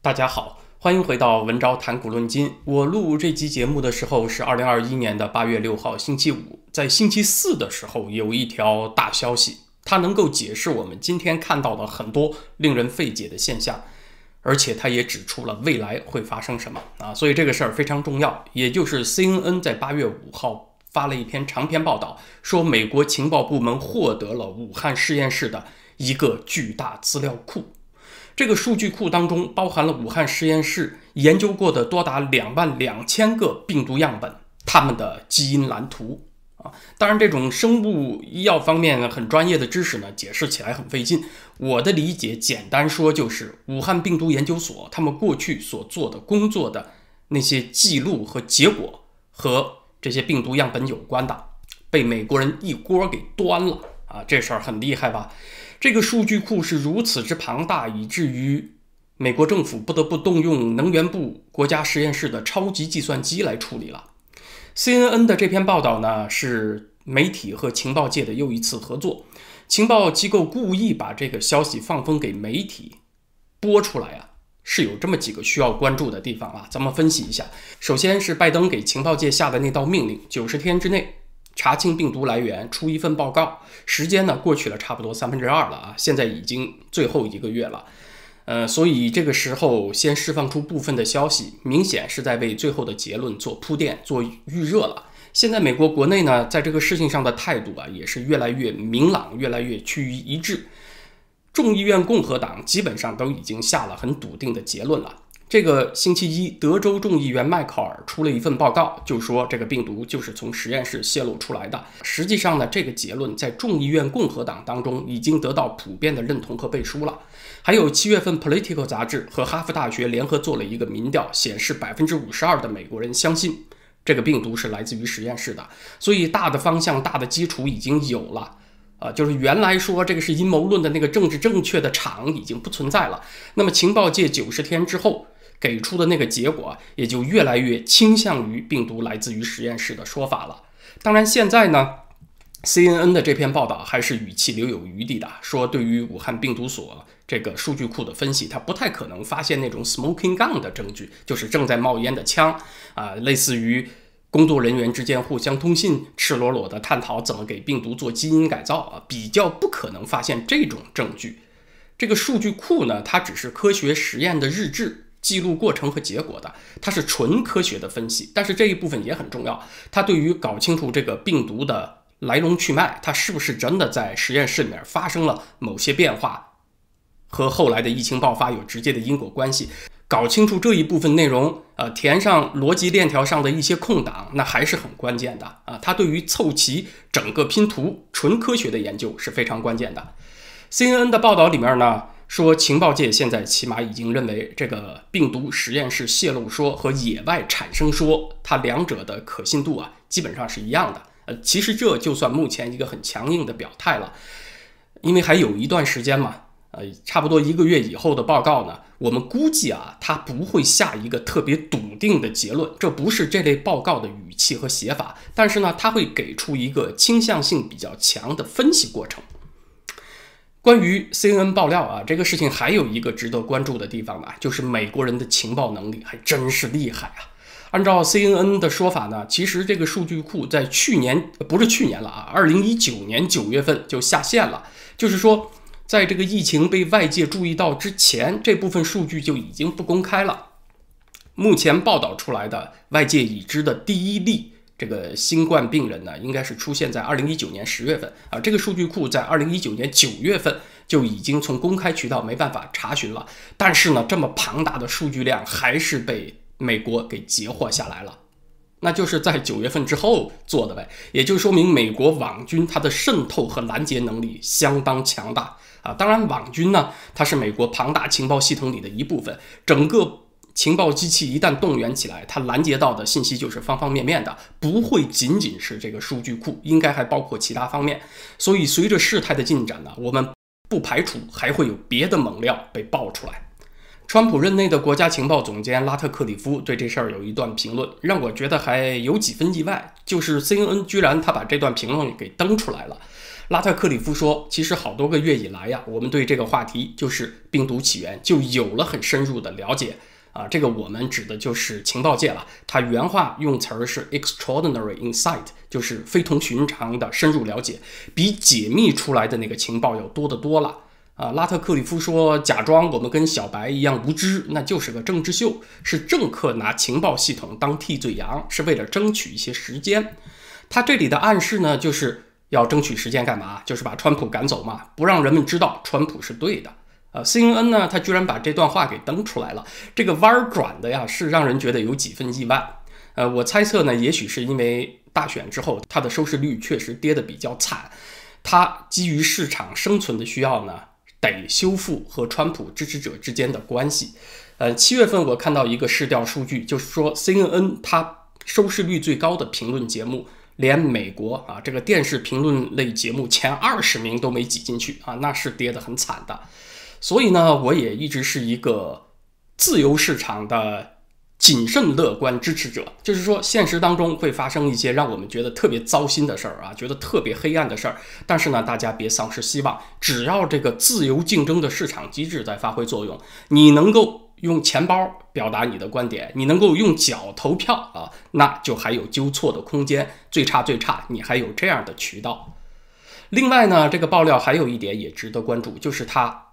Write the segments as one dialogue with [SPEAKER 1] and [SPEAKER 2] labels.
[SPEAKER 1] 大家好，欢迎回到文昭谈古论今。我录这期节目的时候是二零二一年的八月六号，星期五。在星期四的时候，有一条大消息，它能够解释我们今天看到的很多令人费解的现象，而且它也指出了未来会发生什么啊！所以这个事儿非常重要。也就是 CNN 在八月五号发了一篇长篇报道，说美国情报部门获得了武汉实验室的一个巨大资料库。这个数据库当中包含了武汉实验室研究过的多达两万两千个病毒样本，它们的基因蓝图啊。当然，这种生物医药方面很专业的知识呢，解释起来很费劲。我的理解，简单说就是武汉病毒研究所他们过去所做的工作的那些记录和结果和这些病毒样本有关的，被美国人一锅给端了啊！这事儿很厉害吧？这个数据库是如此之庞大，以至于美国政府不得不动用能源部国家实验室的超级计算机来处理了。CNN 的这篇报道呢，是媒体和情报界的又一次合作。情报机构故意把这个消息放风给媒体播出来啊，是有这么几个需要关注的地方啊。咱们分析一下。首先是拜登给情报界下的那道命令：九十天之内。查清病毒来源，出一份报告。时间呢过去了差不多三分之二了啊，现在已经最后一个月了。呃，所以这个时候先释放出部分的消息，明显是在为最后的结论做铺垫、做预热了。现在美国国内呢，在这个事情上的态度啊，也是越来越明朗，越来越趋于一致。众议院共和党基本上都已经下了很笃定的结论了。这个星期一，德州众议员迈克尔出了一份报告，就说这个病毒就是从实验室泄露出来的。实际上呢，这个结论在众议院共和党当中已经得到普遍的认同和背书了。还有七月份，Political 杂志和哈佛大学联合做了一个民调，显示百分之五十二的美国人相信这个病毒是来自于实验室的。所以大的方向、大的基础已经有了。啊，就是原来说这个是阴谋论的那个政治正确的场已经不存在了。那么情报界九十天之后。给出的那个结果也就越来越倾向于病毒来自于实验室的说法了。当然，现在呢，CNN 的这篇报道还是语气留有余地的，说对于武汉病毒所这个数据库的分析，它不太可能发现那种 smoking gun 的证据，就是正在冒烟的枪啊，类似于工作人员之间互相通信、赤裸裸的探讨怎么给病毒做基因改造啊，比较不可能发现这种证据。这个数据库呢，它只是科学实验的日志。记录过程和结果的，它是纯科学的分析，但是这一部分也很重要。它对于搞清楚这个病毒的来龙去脉，它是不是真的在实验室里面发生了某些变化，和后来的疫情爆发有直接的因果关系。搞清楚这一部分内容，呃，填上逻辑链条上的一些空档，那还是很关键的啊。它对于凑齐整个拼图，纯科学的研究是非常关键的。CNN 的报道里面呢。说情报界现在起码已经认为这个病毒实验室泄露说和野外产生说，它两者的可信度啊基本上是一样的。呃，其实这就算目前一个很强硬的表态了，因为还有一段时间嘛，呃，差不多一个月以后的报告呢，我们估计啊，它不会下一个特别笃定的结论，这不是这类报告的语气和写法，但是呢，它会给出一个倾向性比较强的分析过程。关于 CNN 爆料啊，这个事情还有一个值得关注的地方呢，就是美国人的情报能力还真是厉害啊。按照 CNN 的说法呢，其实这个数据库在去年不是去年了啊，二零一九年九月份就下线了。就是说，在这个疫情被外界注意到之前，这部分数据就已经不公开了。目前报道出来的外界已知的第一例。这个新冠病人呢，应该是出现在二零一九年十月份啊。这个数据库在二零一九年九月份就已经从公开渠道没办法查询了。但是呢，这么庞大的数据量还是被美国给截获下来了，那就是在九月份之后做的呗。也就说明美国网军它的渗透和拦截能力相当强大啊。当然，网军呢，它是美国庞大情报系统里的一部分，整个。情报机器一旦动员起来，它拦截到的信息就是方方面面的，不会仅仅是这个数据库，应该还包括其他方面。所以，随着事态的进展呢，我们不排除还会有别的猛料被爆出来。川普任内的国家情报总监拉特克里夫对这事儿有一段评论，让我觉得还有几分意外，就是 CNN 居然他把这段评论给登出来了。拉特克里夫说：“其实好多个月以来呀，我们对这个话题就是病毒起源就有了很深入的了解啊。这个我们指的就是情报界了。他原话用词儿是 extraordinary insight，就是非同寻常的深入了解，比解密出来的那个情报要多得多了。”啊，拉特克里夫说：“假装我们跟小白一样无知，那就是个政治秀，是政客拿情报系统当替罪羊，是为了争取一些时间。”他这里的暗示呢，就是要争取时间干嘛？就是把川普赶走嘛，不让人们知道川普是对的。呃，CNN 呢，他居然把这段话给登出来了，这个弯儿转的呀，是让人觉得有几分意外。呃，我猜测呢，也许是因为大选之后，它的收视率确实跌得比较惨，它基于市场生存的需要呢。得修复和川普支持者之间的关系。呃，七月份我看到一个市调数据，就是说 CNN 它收视率最高的评论节目，连美国啊这个电视评论类节目前二十名都没挤进去啊，那是跌得很惨的。所以呢，我也一直是一个自由市场的。谨慎乐观支持者，就是说，现实当中会发生一些让我们觉得特别糟心的事儿啊，觉得特别黑暗的事儿。但是呢，大家别丧失希望，只要这个自由竞争的市场机制在发挥作用，你能够用钱包表达你的观点，你能够用脚投票啊，那就还有纠错的空间。最差最差，你还有这样的渠道。另外呢，这个爆料还有一点也值得关注，就是它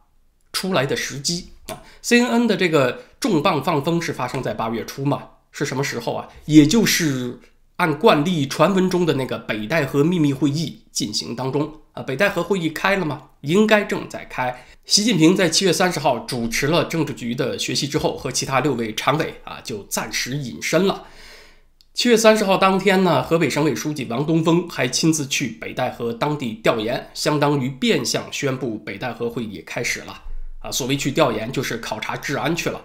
[SPEAKER 1] 出来的时机啊，CNN 的这个。重磅放风是发生在八月初嘛？是什么时候啊？也就是按惯例传闻中的那个北戴河秘密会议进行当中啊。北戴河会议开了吗？应该正在开。习近平在七月三十号主持了政治局的学习之后，和其他六位常委啊就暂时隐身了。七月三十号当天呢，河北省委书记王东峰还亲自去北戴河当地调研，相当于变相宣布北戴河会议开始了啊。所谓去调研，就是考察治安去了。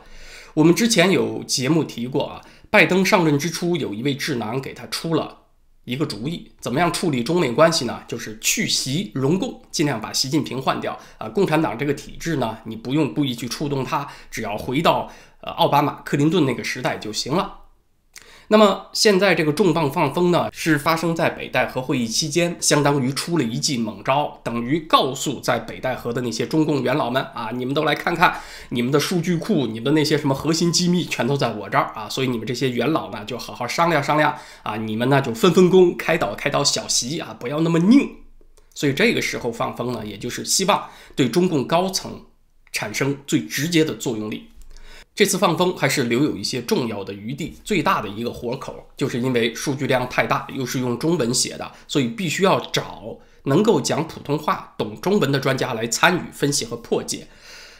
[SPEAKER 1] 我们之前有节目提过啊，拜登上任之初，有一位智囊给他出了一个主意，怎么样处理中美关系呢？就是去习融共，尽量把习近平换掉啊。共产党这个体制呢，你不用故意去触动他，只要回到呃奥巴马、克林顿那个时代就行了。那么现在这个重磅放风呢，是发生在北戴河会议期间，相当于出了一记猛招，等于告诉在北戴河的那些中共元老们啊，你们都来看看，你们的数据库、你们的那些什么核心机密，全都在我这儿啊，所以你们这些元老呢，就好好商量商量啊，你们呢就分分工，开导开导小习啊，不要那么拧。所以这个时候放风呢，也就是希望对中共高层产生最直接的作用力。这次放风还是留有一些重要的余地，最大的一个活口，就是因为数据量太大，又是用中文写的，所以必须要找能够讲普通话、懂中文的专家来参与分析和破解。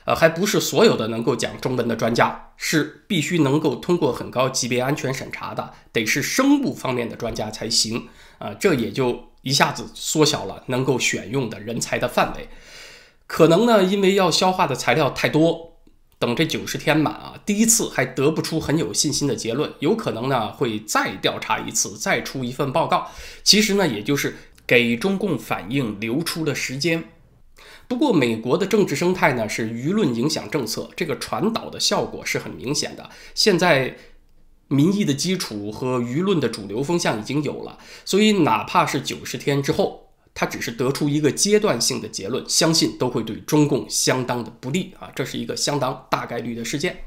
[SPEAKER 1] 呃，还不是所有的能够讲中文的专家，是必须能够通过很高级别安全审查的，得是生物方面的专家才行。啊，这也就一下子缩小了能够选用的人才的范围。可能呢，因为要消化的材料太多。等这九十天满啊，第一次还得不出很有信心的结论，有可能呢会再调查一次，再出一份报告。其实呢，也就是给中共反应留出了时间。不过，美国的政治生态呢是舆论影响政策，这个传导的效果是很明显的。现在民意的基础和舆论的主流风向已经有了，所以哪怕是九十天之后。他只是得出一个阶段性的结论，相信都会对中共相当的不利啊，这是一个相当大概率的事件。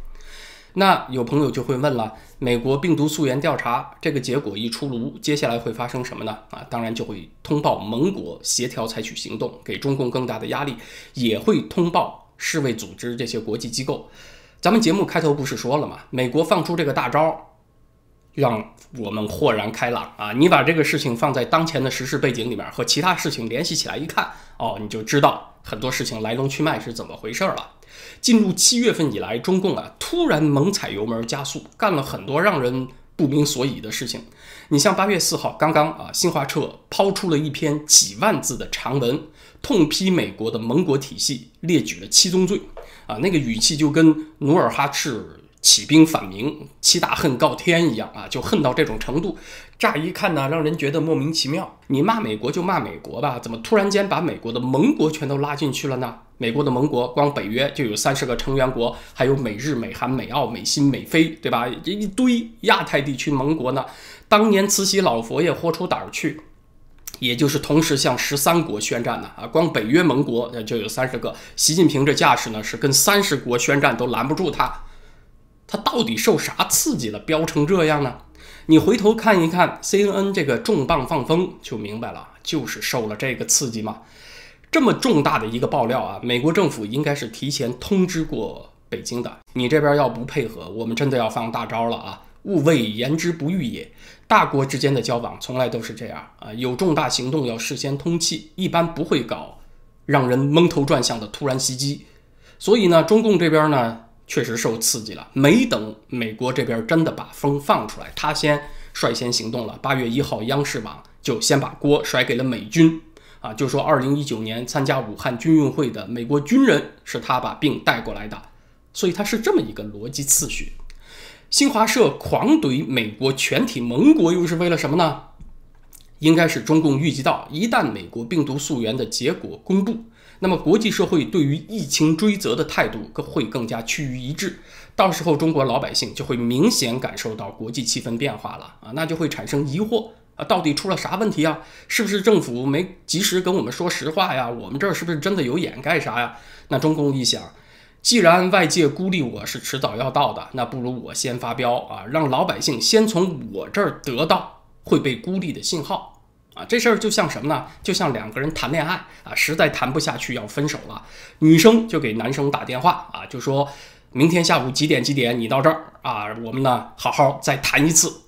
[SPEAKER 1] 那有朋友就会问了，美国病毒溯源调查这个结果一出炉，接下来会发生什么呢？啊，当然就会通报盟国协调采取行动，给中共更大的压力，也会通报世卫组织这些国际机构。咱们节目开头不是说了吗？美国放出这个大招。让我们豁然开朗啊！你把这个事情放在当前的时事背景里面，和其他事情联系起来一看，哦，你就知道很多事情来龙去脉是怎么回事了。进入七月份以来，中共啊突然猛踩油门加速，干了很多让人不明所以的事情。你像八月四号刚刚啊，新华社抛出了一篇几万字的长文，痛批美国的盟国体系，列举了七宗罪啊，那个语气就跟努尔哈赤。起兵反明，七大恨告天一样啊，就恨到这种程度。乍一看呢，让人觉得莫名其妙。你骂美国就骂美国吧，怎么突然间把美国的盟国全都拉进去了呢？美国的盟国光北约就有三十个成员国，还有美日、美韩、美澳、美新、美菲，对吧？这一堆亚太地区盟国呢。当年慈禧老佛爷豁出胆儿去，也就是同时向十三国宣战呢啊，光北约盟国就有三十个。习近平这架势呢，是跟三十国宣战都拦不住他。他到底受啥刺激了，飙成这样呢？你回头看一看 CNN 这个重磅放风，就明白了，就是受了这个刺激嘛。这么重大的一个爆料啊，美国政府应该是提前通知过北京的。你这边要不配合，我们真的要放大招了啊！勿谓言之不预也。大国之间的交往从来都是这样啊，有重大行动要事先通气，一般不会搞让人蒙头转向的突然袭击。所以呢，中共这边呢。确实受刺激了，没等美国这边真的把风放出来，他先率先行动了。八月一号，央视网就先把锅甩给了美军，啊，就说二零一九年参加武汉军运会的美国军人是他把病带过来的，所以他是这么一个逻辑次序。新华社狂怼美国全体盟国，又是为了什么呢？应该是中共预计到，一旦美国病毒溯源的结果公布。那么，国际社会对于疫情追责的态度更会更加趋于一致。到时候，中国老百姓就会明显感受到国际气氛变化了啊，那就会产生疑惑啊，到底出了啥问题啊？是不是政府没及时跟我们说实话呀？我们这儿是不是真的有掩盖啥呀？那中共一想，既然外界孤立我是迟早要到的，那不如我先发飙啊，让老百姓先从我这儿得到会被孤立的信号。啊，这事儿就像什么呢？就像两个人谈恋爱啊，实在谈不下去要分手了，女生就给男生打电话啊，就说明天下午几点几点你到这儿啊，我们呢好好再谈一次。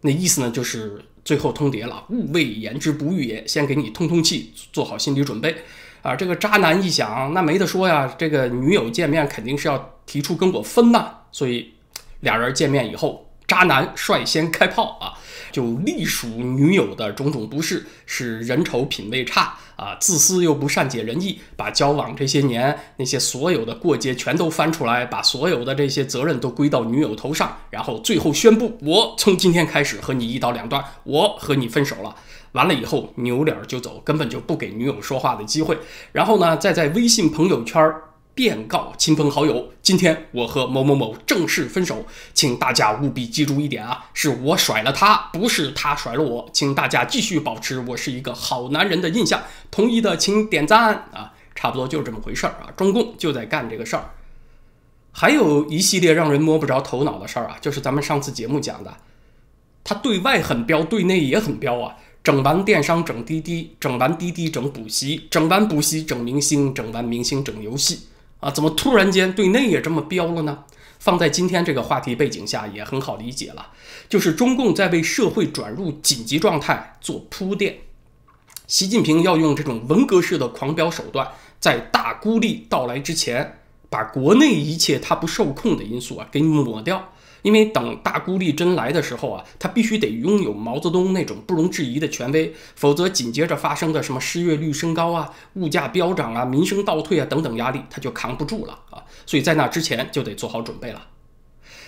[SPEAKER 1] 那意思呢就是最后通牒了，勿谓言之不预也，先给你通通气，做好心理准备啊。这个渣男一想，那没得说呀，这个女友见面肯定是要提出跟我分呐，所以俩人见面以后，渣男率先开炮啊。就隶属女友的种种不是，是人丑品味差啊，自私又不善解人意，把交往这些年那些所有的过节全都翻出来，把所有的这些责任都归到女友头上，然后最后宣布我从今天开始和你一刀两断，我和你分手了。完了以后扭脸就走，根本就不给女友说话的机会。然后呢，再在微信朋友圈。便告亲朋好友，今天我和某某某正式分手，请大家务必记住一点啊，是我甩了他，不是他甩了我，请大家继续保持我是一个好男人的印象。同意的请点赞啊，差不多就是这么回事儿啊。中共就在干这个事儿，还有一系列让人摸不着头脑的事儿啊，就是咱们上次节目讲的，他对外很彪，对内也很彪啊，整完电商整滴滴，整完滴滴整补习，整完补习整明星，整完明星整游戏。啊，怎么突然间对内也这么飙了呢？放在今天这个话题背景下也很好理解了，就是中共在为社会转入紧急状态做铺垫。习近平要用这种文革式的狂飙手段，在大孤立到来之前，把国内一切他不受控的因素啊给抹掉。因为等大孤立真来的时候啊，他必须得拥有毛泽东那种不容置疑的权威，否则紧接着发生的什么失业率升高啊、物价飙涨啊、民生倒退啊等等压力，他就扛不住了啊！所以在那之前就得做好准备了。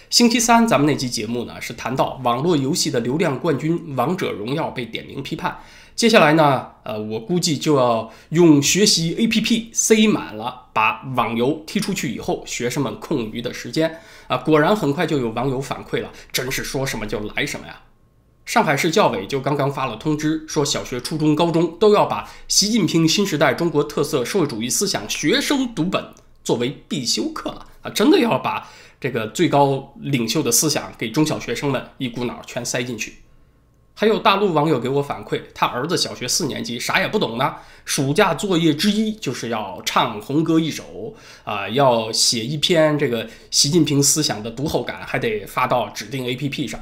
[SPEAKER 1] 星期三咱们那期节目呢，是谈到网络游戏的流量冠军《王者荣耀》被点名批判。接下来呢，呃，我估计就要用学习 APP 塞满了，把网游踢出去以后，学生们空余的时间啊，果然很快就有网友反馈了，真是说什么就来什么呀！上海市教委就刚刚发了通知，说小学、初中、高中都要把习近平新时代中国特色社会主义思想学生读本作为必修课了啊，真的要把这个最高领袖的思想给中小学生们一股脑全塞进去。还有大陆网友给我反馈，他儿子小学四年级，啥也不懂呢。暑假作业之一就是要唱红歌一首，啊，要写一篇这个习近平思想的读后感，还得发到指定 APP 上，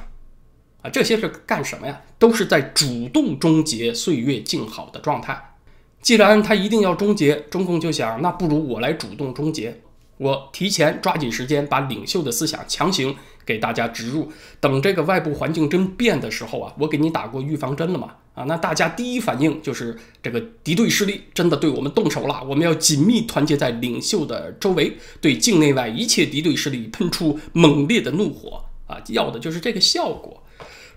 [SPEAKER 1] 啊，这些是干什么呀？都是在主动终结岁月静好的状态。既然他一定要终结，中共就想，那不如我来主动终结，我提前抓紧时间把领袖的思想强行。给大家植入，等这个外部环境真变的时候啊，我给你打过预防针了嘛？啊，那大家第一反应就是这个敌对势力真的对我们动手了，我们要紧密团结在领袖的周围，对境内外一切敌对势力喷出猛烈的怒火啊！要的就是这个效果。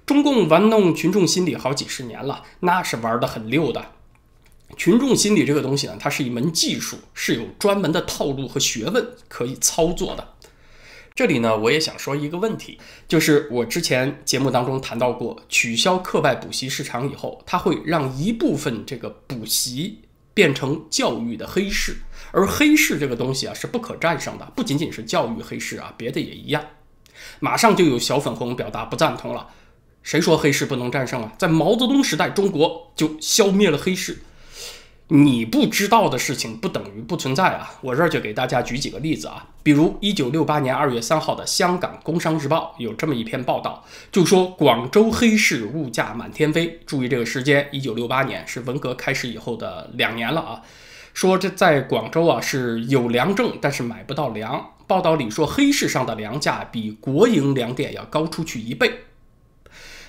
[SPEAKER 1] 中共玩弄群众心理好几十年了，那是玩的很溜的。群众心理这个东西呢，它是一门技术，是有专门的套路和学问可以操作的。这里呢，我也想说一个问题，就是我之前节目当中谈到过，取消课外补习市场以后，它会让一部分这个补习变成教育的黑市，而黑市这个东西啊是不可战胜的，不仅仅是教育黑市啊，别的也一样。马上就有小粉红表达不赞同了，谁说黑市不能战胜啊？在毛泽东时代，中国就消灭了黑市。你不知道的事情不等于不存在啊！我这儿就给大家举几个例子啊，比如一九六八年二月三号的香港《工商日报》有这么一篇报道，就说广州黑市物价满天飞。注意这个时间，一九六八年是文革开始以后的两年了啊。说这在广州啊是有粮证，但是买不到粮。报道里说黑市上的粮价比国营粮店要高出去一倍。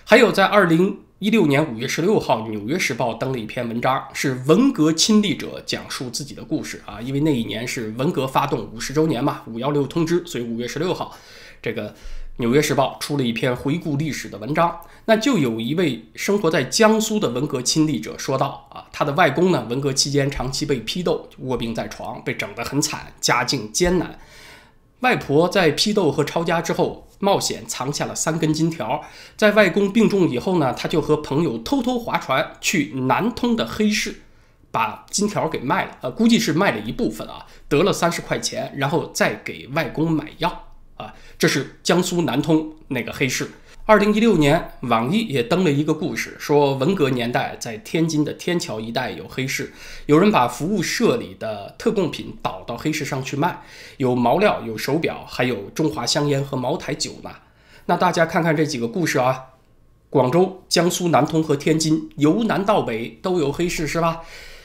[SPEAKER 1] 还有在二零。一六年五月十六号，《纽约时报》登了一篇文章，是文革亲历者讲述自己的故事啊。因为那一年是文革发动五十周年嘛，五幺六通知，所以五月十六号，这个《纽约时报》出了一篇回顾历史的文章。那就有一位生活在江苏的文革亲历者说道啊，他的外公呢，文革期间长期被批斗，卧病在床，被整得很惨，家境艰难。外婆在批斗和抄家之后。冒险藏下了三根金条，在外公病重以后呢，他就和朋友偷偷划船去南通的黑市，把金条给卖了，呃，估计是卖了一部分啊，得了三十块钱，然后再给外公买药啊。这是江苏南通那个黑市。二零一六年，网易也登了一个故事，说文革年代在天津的天桥一带有黑市，有人把服务社里的特供品倒到黑市上去卖，有毛料、有手表，还有中华香烟和茅台酒呢。那大家看看这几个故事啊，广州、江苏南通和天津，由南到北都有黑市，是吧？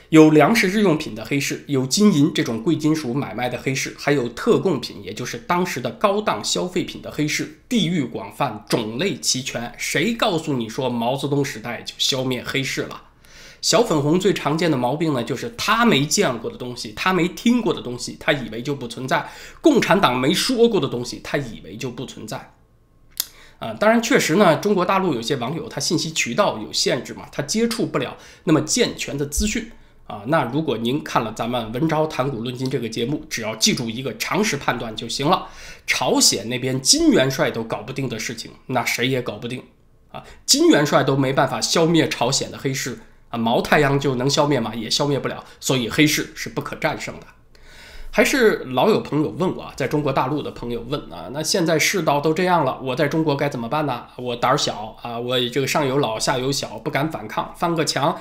[SPEAKER 1] 有粮食日用品的黑市，有金银这种贵金属买卖的黑市，还有特供品，也就是当时的高档消费品的黑市，地域广泛，种类齐全。谁告诉你说毛泽东时代就消灭黑市了？小粉红最常见的毛病呢，就是他没见过的东西，他没听过的东西，他以为就不存在；共产党没说过的东西，他以为就不存在。啊，当然，确实呢，中国大陆有些网友他信息渠道有限制嘛，他接触不了那么健全的资讯。啊，那如果您看了咱们文昭谈古论今这个节目，只要记住一个常识判断就行了。朝鲜那边金元帅都搞不定的事情，那谁也搞不定啊！金元帅都没办法消灭朝鲜的黑市啊，毛太阳就能消灭吗？也消灭不了，所以黑市是不可战胜的。还是老有朋友问我啊，在中国大陆的朋友问啊，那现在世道都这样了，我在中国该怎么办呢？我胆儿小啊，我这个上有老下有小，不敢反抗，翻个墙，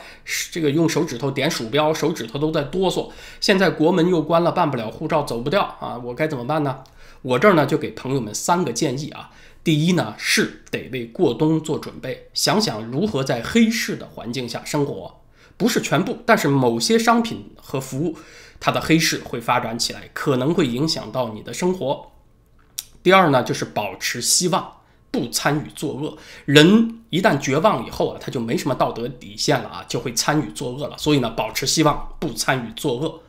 [SPEAKER 1] 这个用手指头点鼠标，手指头都在哆嗦。现在国门又关了，办不了护照，走不掉啊，我该怎么办呢？我这儿呢就给朋友们三个建议啊。第一呢是得为过冬做准备，想想如何在黑市的环境下生活，不是全部，但是某些商品和服务。它的黑市会发展起来，可能会影响到你的生活。第二呢，就是保持希望，不参与作恶。人一旦绝望以后啊，他就没什么道德底线了啊，就会参与作恶了。所以呢，保持希望，不参与作恶，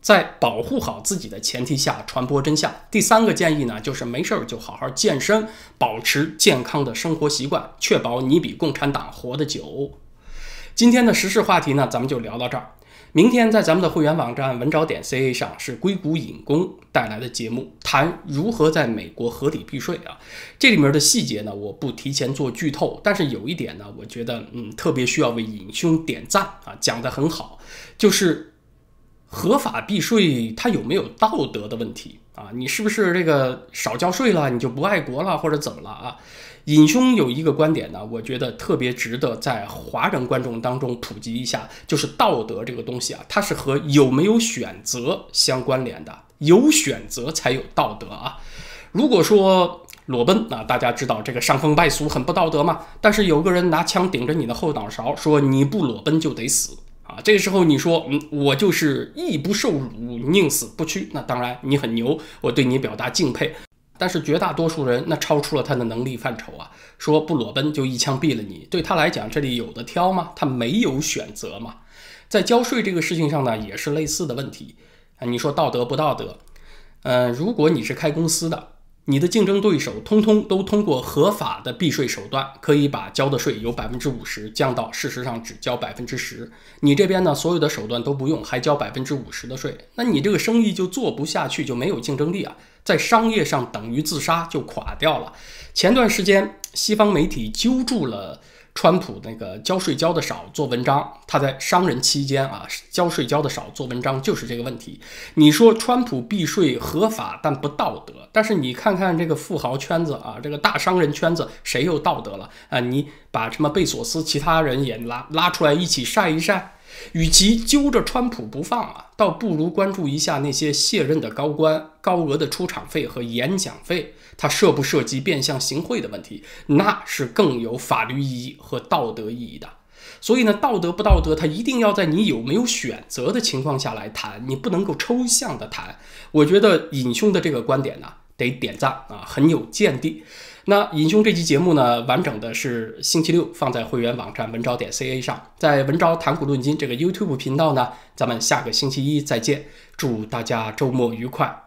[SPEAKER 1] 在保护好自己的前提下传播真相。第三个建议呢，就是没事儿就好好健身，保持健康的生活习惯，确保你比共产党活得久。今天的时事话题呢，咱们就聊到这儿。明天在咱们的会员网站文找点 ca 上是硅谷引工带来的节目，谈如何在美国合理避税啊。这里面的细节呢，我不提前做剧透，但是有一点呢，我觉得嗯特别需要为尹兄点赞啊，讲得很好，就是合法避税它有没有道德的问题啊？你是不是这个少交税了，你就不爱国了，或者怎么了啊？尹兄有一个观点呢，我觉得特别值得在华人观众当中普及一下，就是道德这个东西啊，它是和有没有选择相关联的，有选择才有道德啊。如果说裸奔啊，大家知道这个伤风败俗很不道德嘛，但是有个人拿枪顶着你的后脑勺说你不裸奔就得死啊，这个时候你说嗯，我就是义不受辱，宁死不屈，那当然你很牛，我对你表达敬佩。但是绝大多数人那超出了他的能力范畴啊！说不裸奔就一枪毙了你，对他来讲这里有的挑吗？他没有选择嘛。在交税这个事情上呢，也是类似的问题啊。你说道德不道德？呃，如果你是开公司的，你的竞争对手通通都通过合法的避税手段，可以把交的税由百分之五十降到事实上只交百分之十。你这边呢，所有的手段都不用，还交百分之五十的税，那你这个生意就做不下去，就没有竞争力啊，在商业上等于自杀，就垮掉了。前段时间，西方媒体揪住了。川普那个交税交的少做文章，他在商人期间啊交税交的少做文章就是这个问题。你说川普避税合法但不道德，但是你看看这个富豪圈子啊，这个大商人圈子谁又道德了啊？你把什么贝索斯其他人也拉拉出来一起晒一晒。与其揪着川普不放啊，倒不如关注一下那些卸任的高官高额的出场费和演讲费，他涉不涉及变相行贿的问题，那是更有法律意义和道德意义的。所以呢，道德不道德，他一定要在你有没有选择的情况下来谈，你不能够抽象的谈。我觉得尹兄的这个观点呢，得点赞啊，很有见地。那尹兄这期节目呢，完整的是星期六放在会员网站文昭点 ca 上，在文昭谈股论金这个 YouTube 频道呢，咱们下个星期一再见，祝大家周末愉快。